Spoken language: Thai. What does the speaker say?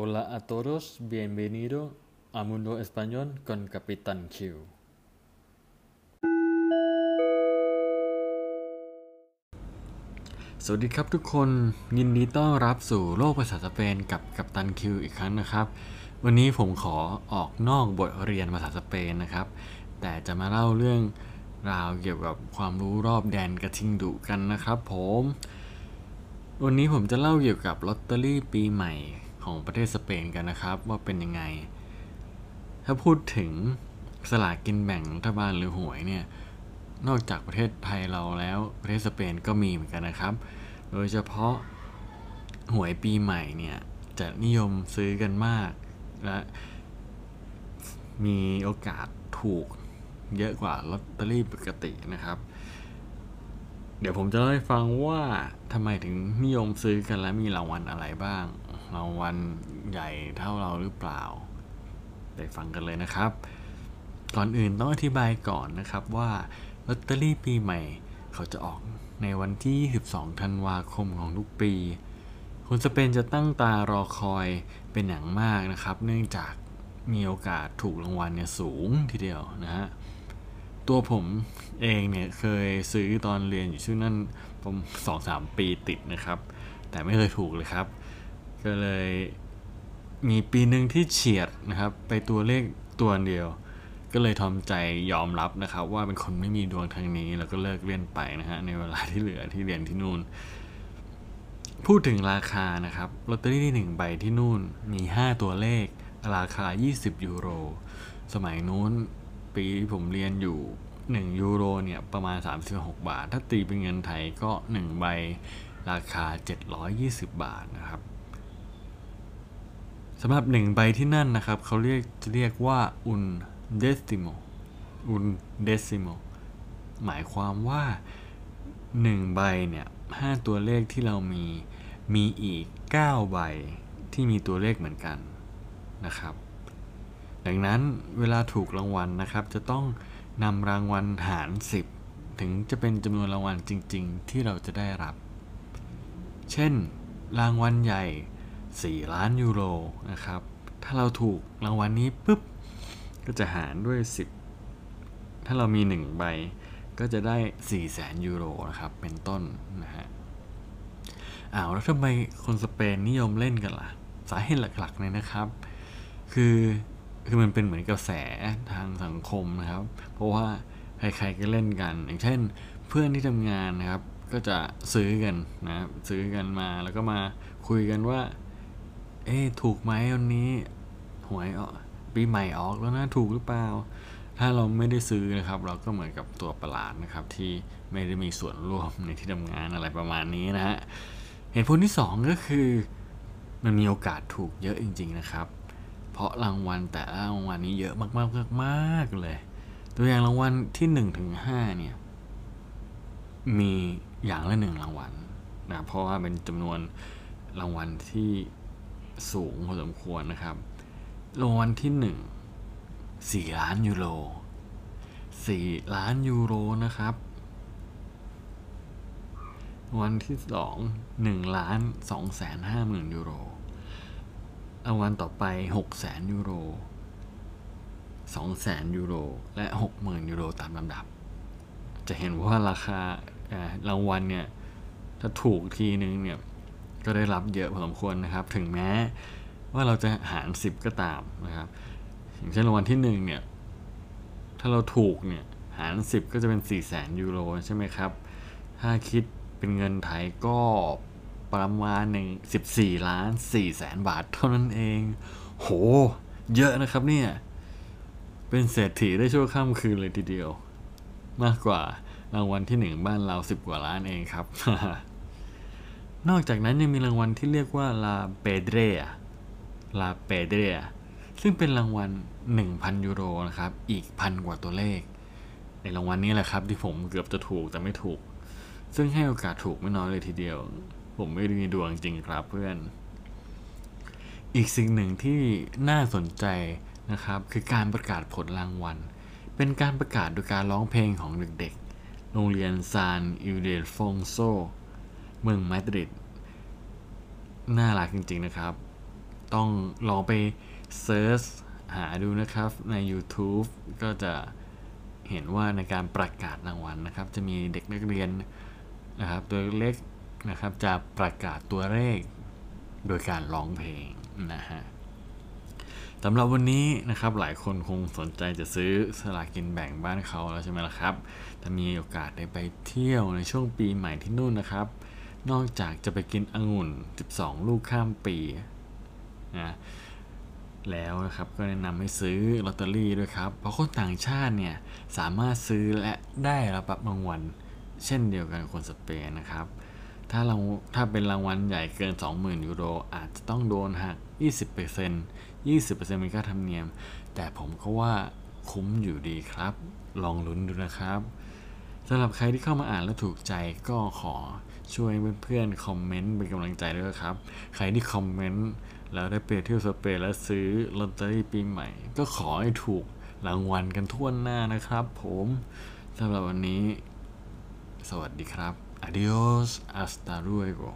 Hola a todos, bienvenido a Mundo Español con Capitán Q สวัสดีครับทุกคนยินดีต้อนรับสู่โลกภาษาสเปนกับกัปตันคิวอีกครั้งนะครับ วันนี้ผมขอออกนอกบทเรียนภาษาสเปนนะครับ แต่จะมาเล่าเรื่องราวเกี่ยวกับความรู้รอบแดนกระทิงดุกันนะครับผม วันนี้ผมจะเล่าเกี่ยวกับลอตเตอรี่ปีใหม่ ของประเทศสเปนกันนะครับ ว่าเป็นยังไง ถ้าพูดถึงสลากกินแบ่งรัฐบาลหรือหวยเนี่ยนอกจากประเทศไทยเราแล้วประเทศสเปนก็มีเหมือนกันนะครับ โดยเฉพาะหวยปีใหม่เนี่ยจะนิยมซื้อกันมาก และมีโอกาสถูกเยอะกว่าลอตเตอรี่ปกตินะครับ เดี๋ยวผมจะเล่าให้ฟังว่าทำไมถึงนิยมซื้อกันและมีรางวัลอะไรบ้าง รางวัลใหญ่เท่าเราหรือเปล่า ไปฟังกันเลยนะครับ ก่อนอื่นต้องอธิบายก่อนนะครับว่าลอตเตอรี่ปีใหม่ เขาจะออกในวันที่22ธันวาคมของทุกปีคนสเปนจะตั้งตารอคอยเป็นอย่างมากนะครับ เนื่องจากมีโอกาสถูกรางวัลเนี่ยสูงทีเดียวนะฮะตัวผมเองเนี่ยเคยซื้อตอนเรียนอยู่ช่วงนั้นผมสองสามปีติดนะครับ แต่ไม่เคยถูกเลยครับ ก็เลยมีปีหนึ่งที่เฉียดนะครับ ไปตัวเลขตัวเดียว ก็เลยทอมใจยอมรับนะครับ ว่าเป็นคนไม่มีดวงทางนี้ แล้วก็เลิกเล่นไปนะฮะในเวลาที่เหลือที่เรียนที่นู่น พูดถึงราคานะครับลอตเตอรี่ที่หนึ่งใบที่นู่นมี 5 ตัวเลข ราคา 20 ยูโร สมัยนู้นปีที่ผมเรียนอยู่ 1 ยูโรเนี่ยประมาณ 36 บาท ถ้าตีเป็นเงินไทยก็ 1 ใบราคา 720 บาทนะครับ สำหรับ1ใบที่นั่นนะครับ เขาเรียกจะเรียกว่า un decimo un decimo หมายความว่า 1 ใบเนี่ย5ตัวเลขที่เรามีมีอีก 9 ใบที่มีตัวเลขเหมือนกันนะครับ ดังนั้นเวลาถูกรางวัลนะครับ จะต้องนำรางวัลหาร 10 ถึงจะเป็นจำนวนรางวัลจริง ๆ ที่เราจะได้รับ เช่น รางวัลใหญ่ 4 ล้านยูโรนะครับ ถ้าเราถูกรางวัลนี้ปุ๊บ ก็จะหารด้วย 10 ถ้าเรามี 1 ใบ ก็จะได้4แสนยูโรนะครับ เป็นต้นนะฮะอ้าวแล้วทำไมคนสเปนนิยมเล่นกันล่ะ สาเหตุหลักๆเลยนะครับ คือคือมันเป็นเหมือนกระแสทางสังคมนะครับ เพราะว่าใครๆก็เล่นกัน อย่างเช่น เพื่อนที่ทำงานนะครับ ก็จะซื้อกันนะซื้อกันมาแล้วก็มาคุยกันว่า เอ๊ถูกไหมวันนี้หวยออกปีใหม่ออกแล้วนะถูกหรือเปล่า ถ้าเราไม่ได้ซื้อนะครับ เราก็เหมือนกับตัวประหลาดนะครับ ที่ไม่ได้มีส่วนร่วมในที่ทำงานอะไรประมาณนี้นะฮะเหตุผลที่สองก็คือ มันมีโอกาสถูกเยอะจริง ๆนะครับ เพราะรางวัลแต่ละรางวัลนี้เยอะมากๆมากๆเลย ตัวอย่างรางวัลที่หนึ่งถึงห้าเนี่ยมีอย่างละหนึ่งรางวัลนะเพราะว่าเป็นจำนวนรางวัลที่ สูงพอสมควรนะครับรางวัลที่หนึ่งสี่ล้านยูโรสี่ล้านยูโรนะครับรางวัลที่สองหนึ่งล้านสองแสนห้าหมื่นยูโรรางวัลต่อไปหกแสนยูโรสองแสนยูโร และหกหมื่นยูโรตามลำดับ จะเห็นว่าราคารางวัลเนี่ย ถ้าถูกทีนึงเนี่ย ก็ได้รับเยอะพอสมควรนะครับ ถึงแม้ว่าเราจะหาร 10 ก็ตามนะครับ อย่างเช่นรางวัลที่1เนี่ยถ้าเราถูกเนี่ยหาร 10 ก็จะเป็น 4 0 0แสนยูโรใช่ไหมครับ ถ้าคิดเป็นเงินไทยก็ประมาณหนึ่ง14 ล้าน4แสนบาทเท่านั้นเอง โห เยอะนะครับเนี่ย เป็นเศรษฐีได้ชั่วข้ามคืนเลยทีเดียว มากกว่ารางวัลที่หนึ่งบ้านเราสิบกว่าล้านเองครับ นอกจากนั้นยังมีรางวัลที่เรียกว่าลาเปเดรลาเปเดรซึ่งเป็นรางวัล 1,000 ยูโรนะครับ อีกพันกว่าตัวเลข ในรางวัลนี้แหละครับ ที่ผมเกือบจะถูกแต่ไม่ถูก ซึ่งให้โอกาสถูกไม่น้อยเลยทีเดียว ผมไม่ได้มีดวงจริงครับเพื่อน อีกสิ่งหนึ่งที่น่าสนใจนะครับ คือการประกาศผลรางวัล เป็นการประกาศโดยการร้องเพลงของเด็กๆ โรงเรียนซานอิเดลฟงโซ เมืองมาดริดน่ารักจริง ๆนะครับ ต้องลองไปเซิร์ชหาดูนะครับใน YouTube ก็จะเห็นว่าในการประกาศรางวัลนะครับ จะมีเด็กนักเรียนนะครับ ตัวเล็กนะครับจะประกาศตัวเลขโดยการร้องเพลงนะฮะสำหรับวันนี้นะครับหลายคนคงสนใจจะซื้อสลากินแบ่งบ้านเขาแล้วใช่ไหมล่ะครับ ถ้ามีโอกาสได้ไปเที่ยวในช่วงปีใหม่ที่นู่นนะครับ นอกจากจะไปกินองุ่น 12 ลูกข้ามปีนะแล้วนะครับก็แนะนำให้ซื้อลอตเตอรี่ด้วยครับ เพราะคนต่างชาติเนี่ย สามารถซื้อและได้รับรางวัลเช่นเดียวกันคนสเปนนะครับ ถ้าเราถ้าเป็นรางวัลใหญ่เกิน 20,000 ยูโร อาจจะต้องโดนหัก 20% 20%เป็นค่าธรรมเนียม แต่ผมก็ว่าคุ้มอยู่ดีครับ ลองลุ้นดูนะครับ สำหรับใครที่เข้ามาอ่านแล้วถูกใจก็ขอช่วยเพื่อนๆคอมเมนต์เป็นกำลังใจด้วยครับ ใครที่คอมเมนต์แล้วได้ไปเที่ยวสเปนและซื้อลอตเตอรี่ปีใหม่ ก็ขอให้ถูกรางวัลกันทั่วหน้านะครับผมสำหรับวันนี้ สวัสดีครับ adios hasta luego